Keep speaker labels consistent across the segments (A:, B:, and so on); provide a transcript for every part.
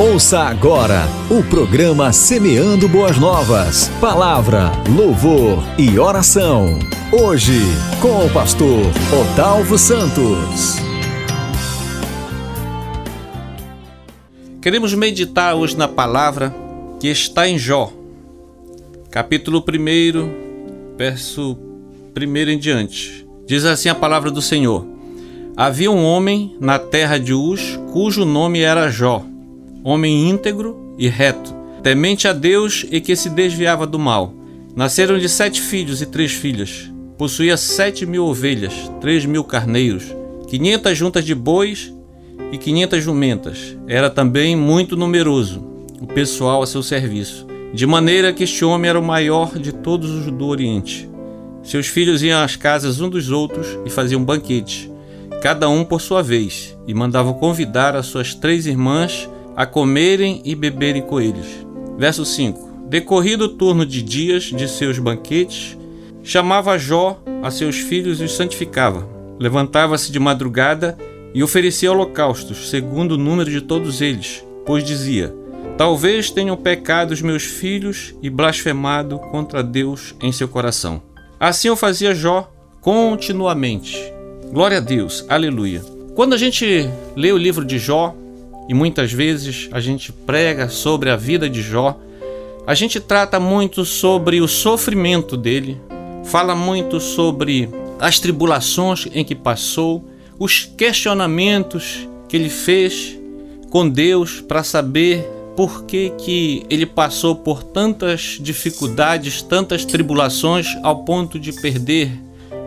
A: Ouça agora o programa Semeando Boas Novas. Palavra, louvor e oração. Hoje, com o pastor Odalvo Santos.
B: Queremos meditar hoje na palavra que está em Jó, capítulo 1, verso 1 em diante. Diz assim a palavra do Senhor: Havia um homem na terra de Uz, cujo nome era Jó homem íntegro e reto, temente a Deus e que se desviava do mal. Nasceram-lhe sete filhos e três filhas. Possuía sete mil ovelhas, três mil carneiros, quinhentas juntas de bois e quinhentas jumentas. Era também muito numeroso o pessoal a seu serviço, de maneira que este homem era o maior de todos os do Oriente. Seus filhos iam às casas um dos outros e faziam banquete, cada um por sua vez, e mandavam convidar as suas três irmãs a comerem e beberem com eles. Verso 5: Decorrido o turno de dias de seus banquetes, chamava Jó a seus filhos e os santificava. Levantava-se de madrugada e oferecia holocaustos, segundo o número de todos eles, pois dizia: Talvez tenham pecado os meus filhos e blasfemado contra Deus em seu coração. Assim o fazia Jó continuamente. Glória a Deus, aleluia. Quando a gente lê o livro de Jó, e muitas vezes a gente prega sobre a vida de Jó, a gente trata muito sobre o sofrimento dele, fala muito sobre as tribulações em que passou, os questionamentos que ele fez com Deus para saber por que, que ele passou por tantas dificuldades, tantas tribulações, ao ponto de perder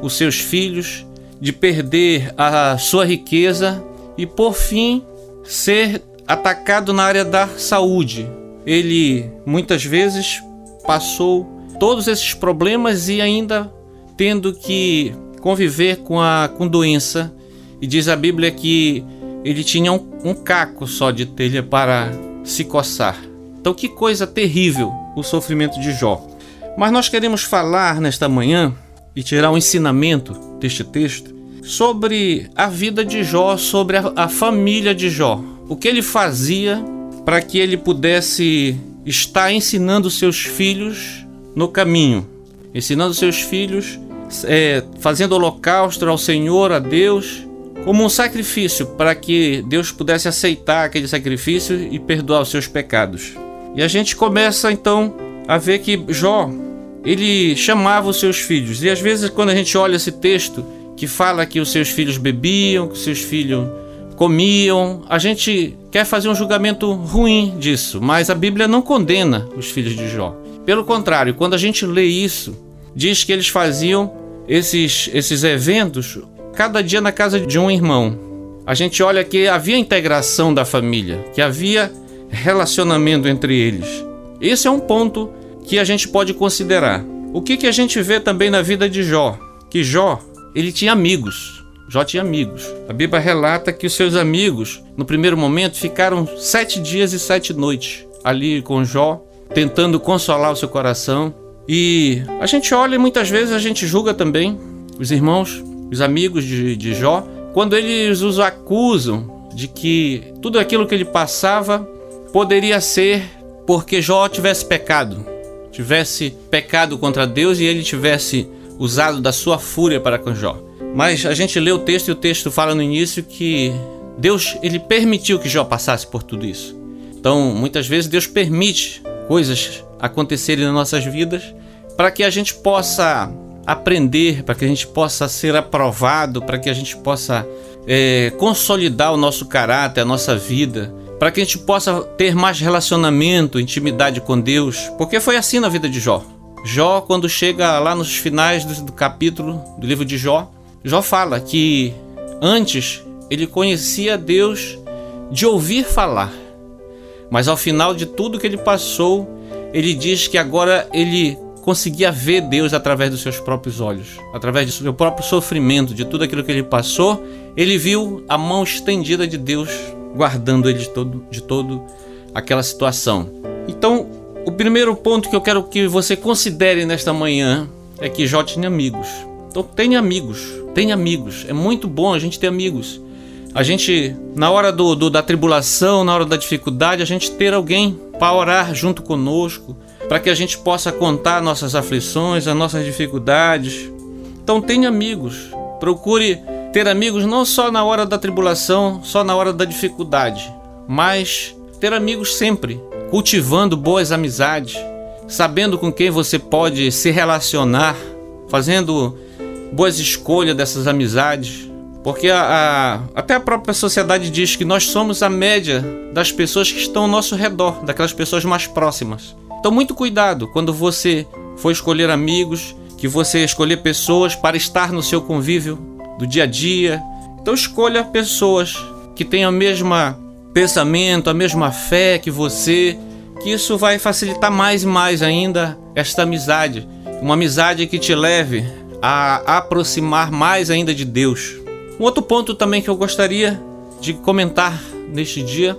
B: os seus filhos, de perder a sua riqueza e, por fim, ser atacado na área da saúde. Ele muitas vezes passou todos esses problemas e ainda tendo que conviver com a com doença. E diz a Bíblia que ele tinha um, um caco só de telha para se coçar. Então, que coisa terrível o sofrimento de Jó. Mas nós queremos falar nesta manhã e tirar um ensinamento deste texto sobre a vida de Jó, sobre a, a família de Jó. O que ele fazia para que ele pudesse estar ensinando seus filhos no caminho, ensinando seus filhos, é, fazendo holocausto ao Senhor, a Deus, como um sacrifício para que Deus pudesse aceitar aquele sacrifício e perdoar os seus pecados. E a gente começa então a ver que Jó ele chamava os seus filhos. E às vezes quando a gente olha esse texto, que fala que os seus filhos bebiam, que os seus filhos comiam. A gente quer fazer um julgamento ruim disso, mas a Bíblia não condena os filhos de Jó. Pelo contrário, quando a gente lê isso, diz que eles faziam esses, esses eventos cada dia na casa de um irmão. A gente olha que havia integração da família, que havia relacionamento entre eles. Esse é um ponto que a gente pode considerar. O que, que a gente vê também na vida de Jó? Que Jó ele tinha amigos. Jó tinha amigos. A Bíblia relata que os seus amigos, no primeiro momento, ficaram sete dias e sete noites ali com Jó, tentando consolar o seu coração. E a gente olha e muitas vezes a gente julga também os irmãos, os amigos de, de Jó, quando eles os acusam de que tudo aquilo que ele passava poderia ser porque Jó tivesse pecado, tivesse pecado contra Deus e ele tivesse usado da sua fúria para com Jó. Mas a gente lê o texto e o texto fala no início que Deus ele permitiu que Jó passasse por tudo isso. Então, muitas vezes Deus permite coisas acontecerem nas nossas vidas para que a gente possa aprender, para que a gente possa ser aprovado, para que a gente possa é, consolidar o nosso caráter, a nossa vida, para que a gente possa ter mais relacionamento, intimidade com Deus, porque foi assim na vida de Jó. Jó, quando chega lá nos finais do, capítulo do livro de Jó, Jó fala que antes ele conhecia Deus de ouvir falar, mas ao final de tudo que ele passou, ele diz que agora ele conseguia ver Deus através dos seus próprios olhos, através do seu próprio sofrimento, de tudo aquilo que ele passou, ele viu a mão estendida de Deus guardando ele de todo, de todo aquela situação. Então, o primeiro ponto que eu quero que você considere nesta manhã é que Jó tinha amigos. Então tenha amigos, tenha amigos. É muito bom a gente ter amigos. a gente, na hora do, do, da tribulação, na hora da dificuldade, a gente ter alguém para orar junto conosco, para que a gente possa contar nossas aflições, as nossas dificuldades. Então tenha amigos, procure ter amigos não só na hora da tribulação, só na hora da dificuldade, mas ter amigos sempre, cultivando boas amizades, sabendo com quem você pode se relacionar, fazendo boas escolhas dessas amizades. Porque a, a, até a própria sociedade diz que nós somos a média das pessoas que estão ao nosso redor, daquelas pessoas mais próximas. Então, muito cuidado quando você for escolher amigos, que você escolher pessoas para estar no seu convívio do dia a dia. Então, escolha pessoas que tenham o mesmo pensamento, a mesma fé que você, que isso vai facilitar mais e mais ainda esta amizade. Uma amizade que te leve a aproximar mais ainda de Deus. Um outro ponto também que eu gostaria de comentar neste dia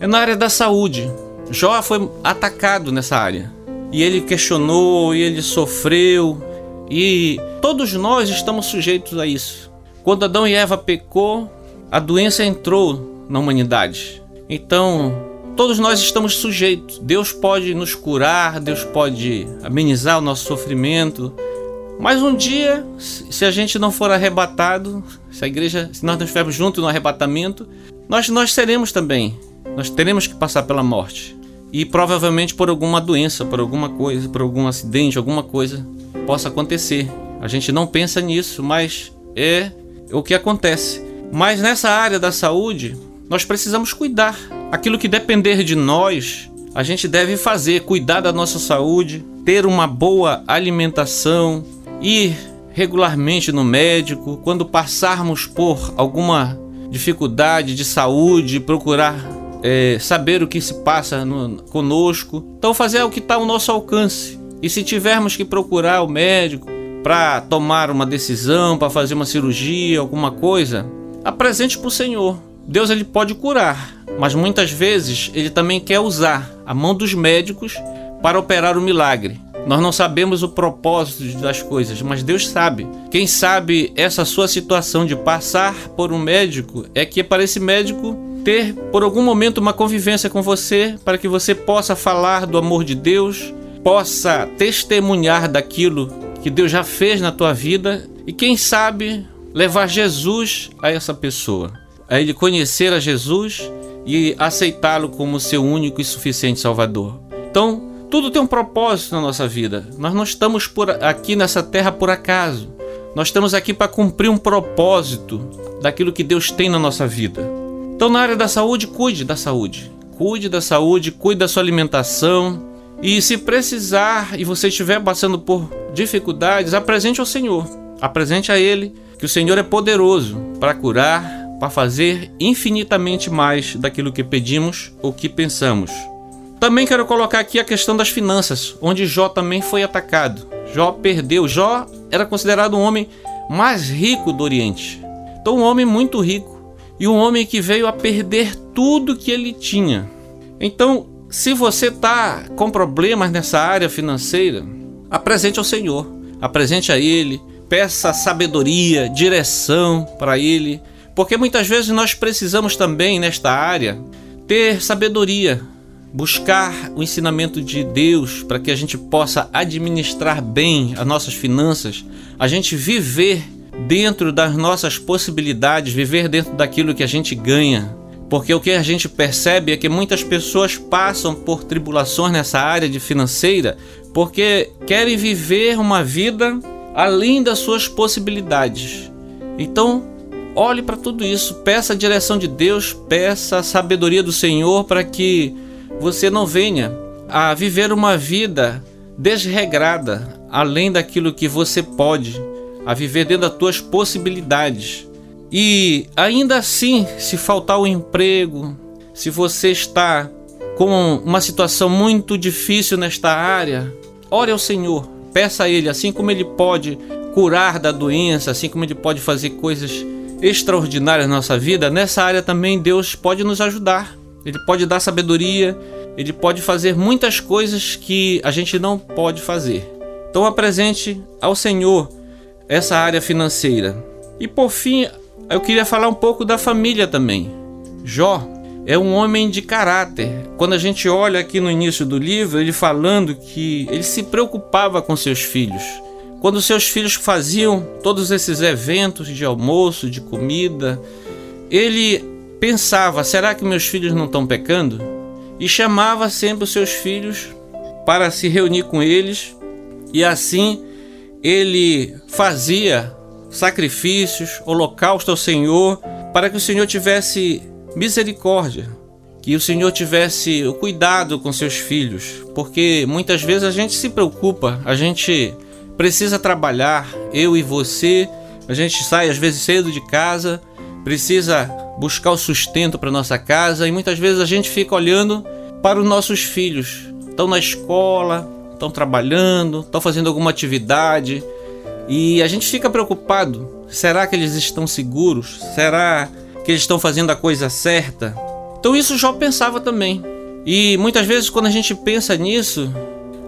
B: é na área da saúde. Jó foi atacado nessa área e ele questionou e ele sofreu e todos nós estamos sujeitos a isso. Quando Adão e Eva pecou, a doença entrou na humanidade. Então, todos nós estamos sujeitos. Deus pode nos curar, Deus pode amenizar o nosso sofrimento, mas um dia, se a gente não for arrebatado, se a igreja, se nós não estivermos juntos no arrebatamento, nós, nós seremos também. Nós teremos que passar pela morte. E provavelmente por alguma doença, por alguma coisa, por algum acidente, alguma coisa possa acontecer. A gente não pensa nisso, mas é o que acontece. Mas nessa área da saúde, nós precisamos cuidar. Aquilo que depender de nós, a gente deve fazer, cuidar da nossa saúde, ter uma boa alimentação, ir regularmente no médico, quando passarmos por alguma dificuldade de saúde, procurar é, saber o que se passa no, conosco. Então, fazer o que está ao nosso alcance. E se tivermos que procurar o médico para tomar uma decisão, para fazer uma cirurgia, alguma coisa, apresente para o Senhor. Deus ele pode curar, mas muitas vezes ele também quer usar a mão dos médicos para operar o milagre. Nós não sabemos o propósito das coisas, mas Deus sabe. Quem sabe essa sua situação de passar por um médico é que para esse médico ter por algum momento uma convivência com você, para que você possa falar do amor de Deus, possa testemunhar daquilo que Deus já fez na tua vida e quem sabe levar Jesus a essa pessoa, a ele conhecer a Jesus e aceitá-lo como seu único e suficiente Salvador. Então, tudo tem um propósito na nossa vida. Nós não estamos por aqui nessa terra por acaso. Nós estamos aqui para cumprir um propósito daquilo que Deus tem na nossa vida. Então, na área da saúde, cuide da saúde. Cuide da saúde, cuide da sua alimentação. E se precisar e você estiver passando por dificuldades, apresente ao Senhor. Apresente a Ele que o Senhor é poderoso para curar, para fazer infinitamente mais daquilo que pedimos ou que pensamos. Também quero colocar aqui a questão das finanças, onde Jó também foi atacado. Jó perdeu. Jó era considerado um homem mais rico do Oriente. Então, um homem muito rico e um homem que veio a perder tudo que ele tinha. Então, se você está com problemas nessa área financeira, apresente ao Senhor, apresente a Ele, peça sabedoria, direção para Ele, porque muitas vezes nós precisamos também nesta área ter sabedoria buscar o ensinamento de Deus para que a gente possa administrar bem as nossas finanças, a gente viver dentro das nossas possibilidades, viver dentro daquilo que a gente ganha. Porque o que a gente percebe é que muitas pessoas passam por tribulações nessa área de financeira porque querem viver uma vida além das suas possibilidades. Então, olhe para tudo isso, peça a direção de Deus, peça a sabedoria do Senhor para que você não venha a viver uma vida desregrada, além daquilo que você pode, a viver dentro das tuas possibilidades. E ainda assim, se faltar o emprego, se você está com uma situação muito difícil nesta área, ore ao Senhor, peça a Ele, assim como Ele pode curar da doença, assim como Ele pode fazer coisas extraordinárias na nossa vida, nessa área também Deus pode nos ajudar. Ele pode dar sabedoria, ele pode fazer muitas coisas que a gente não pode fazer. Então apresente ao Senhor essa área financeira. E por fim, Eu queria falar um pouco da família também. Jó é um homem de caráter. Quando a gente olha aqui no início do livro, ele falando que ele se preocupava com seus filhos. Quando seus filhos faziam todos esses eventos de almoço, de comida, ele pensava: será que meus filhos não estão pecando? E chamava sempre os seus filhos para se reunir com eles, e assim ele fazia sacrifícios, holocausto ao Senhor, para que o Senhor tivesse misericórdia, que o Senhor tivesse o cuidado com seus filhos, porque muitas vezes a gente se preocupa, a gente precisa trabalhar, eu e você, a gente sai às vezes cedo de casa, precisa buscar o sustento para nossa casa e muitas vezes a gente fica olhando para os nossos filhos, estão na escola, estão trabalhando, estão fazendo alguma atividade e a gente fica preocupado. Será que eles estão seguros? Será que eles estão fazendo a coisa certa. Então isso Jó pensava também. E muitas vezes quando a gente pensa nisso,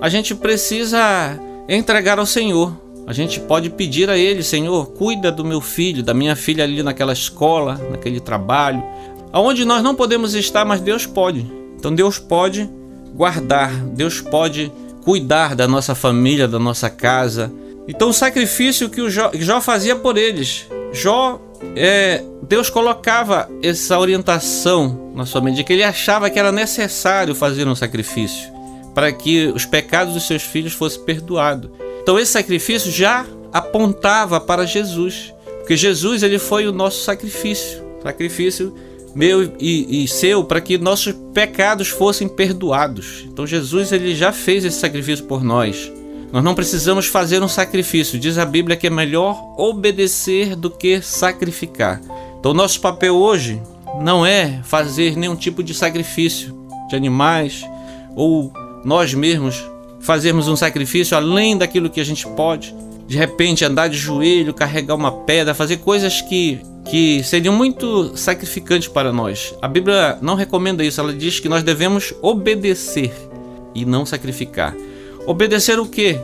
B: a gente precisa entregar ao Senhor. A gente pode pedir a Ele, Senhor, cuida do meu filho, da minha filha ali naquela escola, naquele trabalho, aonde nós não podemos estar, mas Deus pode. Então Deus pode guardar, Deus pode cuidar da nossa família, da nossa casa. Então o sacrifício que o Jó, Jó fazia por eles, Jó é, Deus colocava essa orientação na sua mente, que ele achava que era necessário fazer um sacrifício para que os pecados dos seus filhos fossem perdoados. Então esse sacrifício já apontava para Jesus, porque Jesus ele foi o nosso sacrifício, sacrifício meu e, e seu para que nossos pecados fossem perdoados. Então Jesus ele já fez esse sacrifício por nós. Nós não precisamos fazer um sacrifício. Diz a Bíblia que é melhor obedecer do que sacrificar. Então, nosso papel hoje não é fazer nenhum tipo de sacrifício de animais ou nós mesmos fazermos um sacrifício além daquilo que a gente pode. De repente, andar de joelho, carregar uma pedra, fazer coisas que, que seriam muito sacrificantes para nós. A Bíblia não recomenda isso, ela diz que nós devemos obedecer e não sacrificar. Obedecer o quê?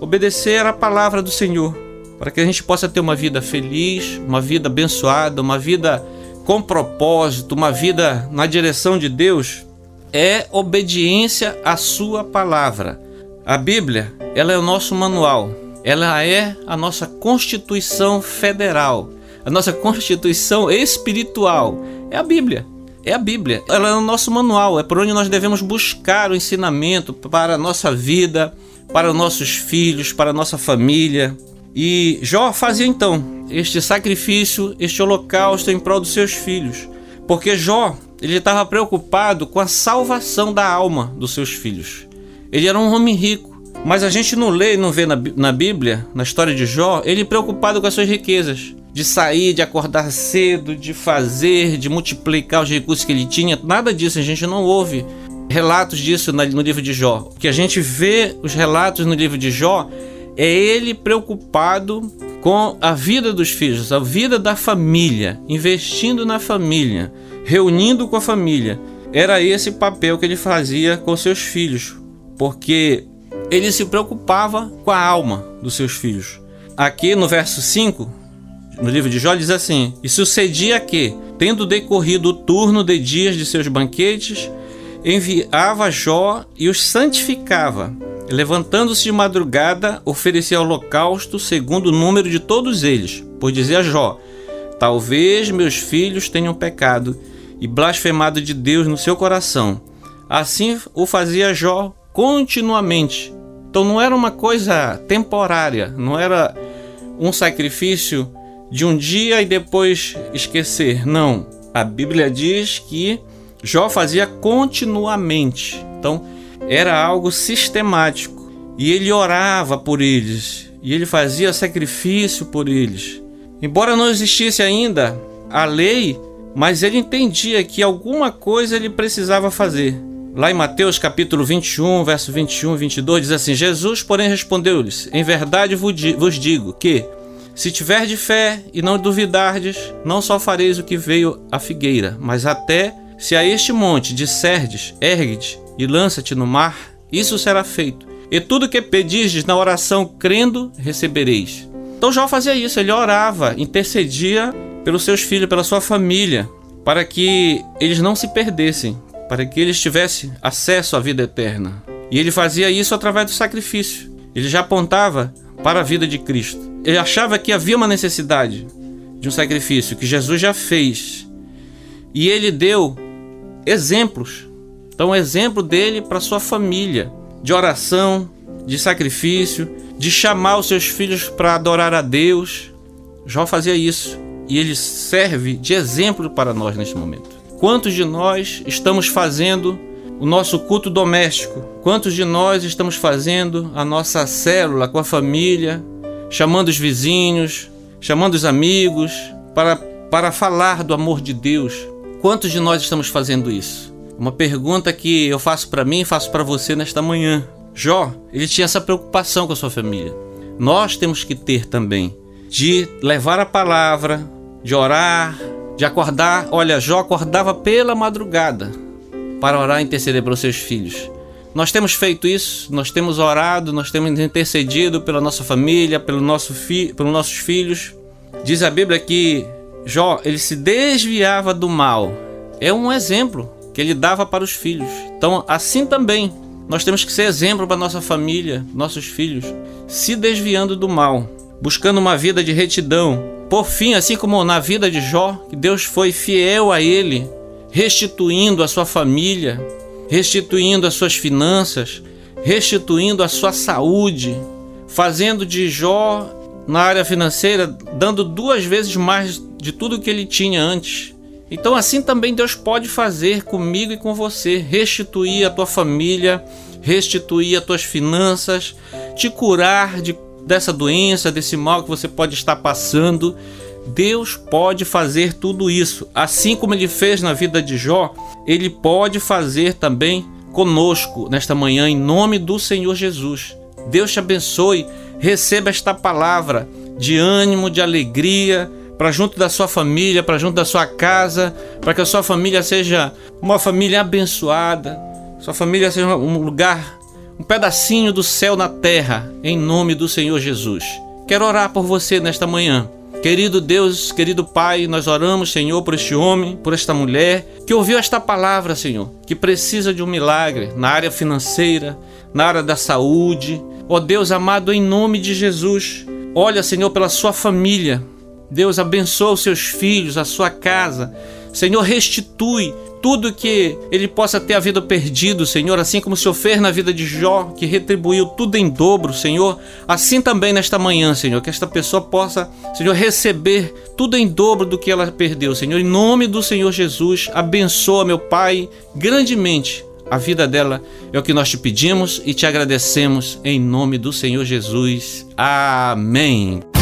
B: Obedecer a palavra do Senhor, para que a gente possa ter uma vida feliz, uma vida abençoada, uma vida com propósito, uma vida na direção de Deus, é obediência à sua palavra. A Bíblia, ela é o nosso manual, ela é a nossa Constituição Federal, a nossa Constituição espiritual, é a Bíblia é a Bíblia. Ela é o nosso manual, é por onde nós devemos buscar o ensinamento para a nossa vida, para os nossos filhos, para a nossa família. E Jó fazia então este sacrifício, este holocausto em prol dos seus filhos, porque Jó ele estava preocupado com a salvação da alma dos seus filhos. Ele era um homem rico, mas a gente não lê e não vê na, na Bíblia, na história de Jó, ele preocupado com as suas riquezas de sair, de acordar cedo, de fazer, de multiplicar os recursos que ele tinha. Nada disso, a gente não ouve relatos disso no livro de Jó. O que a gente vê os relatos no livro de Jó é ele preocupado com a vida dos filhos, a vida da família, investindo na família, reunindo com a família. Era esse papel que ele fazia com seus filhos, porque ele se preocupava com a alma dos seus filhos. Aqui no verso 5, no livro de Jó diz assim: E sucedia que, tendo decorrido o turno de dias de seus banquetes, enviava Jó e os santificava. Levantando-se de madrugada, oferecia holocausto segundo o número de todos eles. Pois dizia Jó: Talvez meus filhos tenham pecado e blasfemado de Deus no seu coração. Assim o fazia Jó continuamente. Então não era uma coisa temporária, não era um sacrifício de um dia e depois esquecer. Não. A Bíblia diz que Jó fazia continuamente. Então, era algo sistemático. E ele orava por eles. E ele fazia sacrifício por eles. Embora não existisse ainda a lei, mas ele entendia que alguma coisa ele precisava fazer. Lá em Mateus capítulo 21, verso 21 e 22 diz assim: Jesus, porém, respondeu-lhes: Em verdade vos digo que se tiver de fé e não duvidardes, não só fareis o que veio a figueira, mas até se a este monte disserdes, ergue-te e lança-te no mar, isso será feito. E tudo que pedirdes na oração crendo, recebereis. Então Jó fazia isso, ele orava, intercedia pelos seus filhos, pela sua família, para que eles não se perdessem, para que eles tivessem acesso à vida eterna. E ele fazia isso através do sacrifício. Ele já apontava para a vida de Cristo. Ele achava que havia uma necessidade de um sacrifício que Jesus já fez. E ele deu exemplos. Então, exemplo dele para sua família, de oração, de sacrifício, de chamar os seus filhos para adorar a Deus. Jó fazia isso e ele serve de exemplo para nós neste momento. Quantos de nós estamos fazendo o nosso culto doméstico? Quantos de nós estamos fazendo a nossa célula com a família, chamando os vizinhos, chamando os amigos para, para falar do amor de Deus? Quantos de nós estamos fazendo isso? Uma pergunta que eu faço para mim e faço para você nesta manhã. Jó, ele tinha essa preocupação com a sua família. Nós temos que ter também de levar a palavra, de orar, de acordar. Olha, Jó acordava pela madrugada para orar e interceder pelos seus filhos. Nós temos feito isso, nós temos orado, nós temos intercedido pela nossa família, pelo nosso fi pelos nossos filhos. Diz a Bíblia que Jó, ele se desviava do mal. É um exemplo que ele dava para os filhos. Então, assim também, nós temos que ser exemplo para nossa família, nossos filhos, se desviando do mal, buscando uma vida de retidão. Por fim, assim como na vida de Jó, Deus foi fiel a ele, restituindo a sua família, restituindo as suas finanças, restituindo a sua saúde, fazendo de Jó na área financeira, dando duas vezes mais de tudo que ele tinha antes. Então, assim também Deus pode fazer comigo e com você, restituir a tua família, restituir as tuas finanças, te curar de, dessa doença, desse mal que você pode estar passando. Deus pode fazer tudo isso, assim como ele fez na vida de Jó, ele pode fazer também conosco nesta manhã, em nome do Senhor Jesus. Deus te abençoe, receba esta palavra de ânimo, de alegria para junto da sua família, para junto da sua casa, para que a sua família seja uma família abençoada, sua família seja um lugar, um pedacinho do céu na terra, em nome do Senhor Jesus. Quero orar por você nesta manhã. Querido Deus, querido Pai, nós oramos, Senhor, por este homem, por esta mulher que ouviu esta palavra, Senhor, que precisa de um milagre na área financeira, na área da saúde. Ó oh, Deus amado, em nome de Jesus, olha, Senhor, pela sua família, Deus abençoa os seus filhos, a sua casa. Senhor, restitui tudo que ele possa ter havido perdido, Senhor, assim como o Senhor fez na vida de Jó, que retribuiu tudo em dobro, Senhor. Assim também nesta manhã, Senhor, que esta pessoa possa, Senhor, receber tudo em dobro do que ela perdeu, Senhor. Em nome do Senhor Jesus, abençoa, meu Pai, grandemente a vida dela. É o que nós te pedimos e te agradecemos em nome do Senhor Jesus. Amém.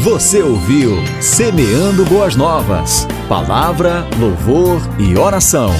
A: Você ouviu Semeando Boas Novas. Palavra, louvor e oração.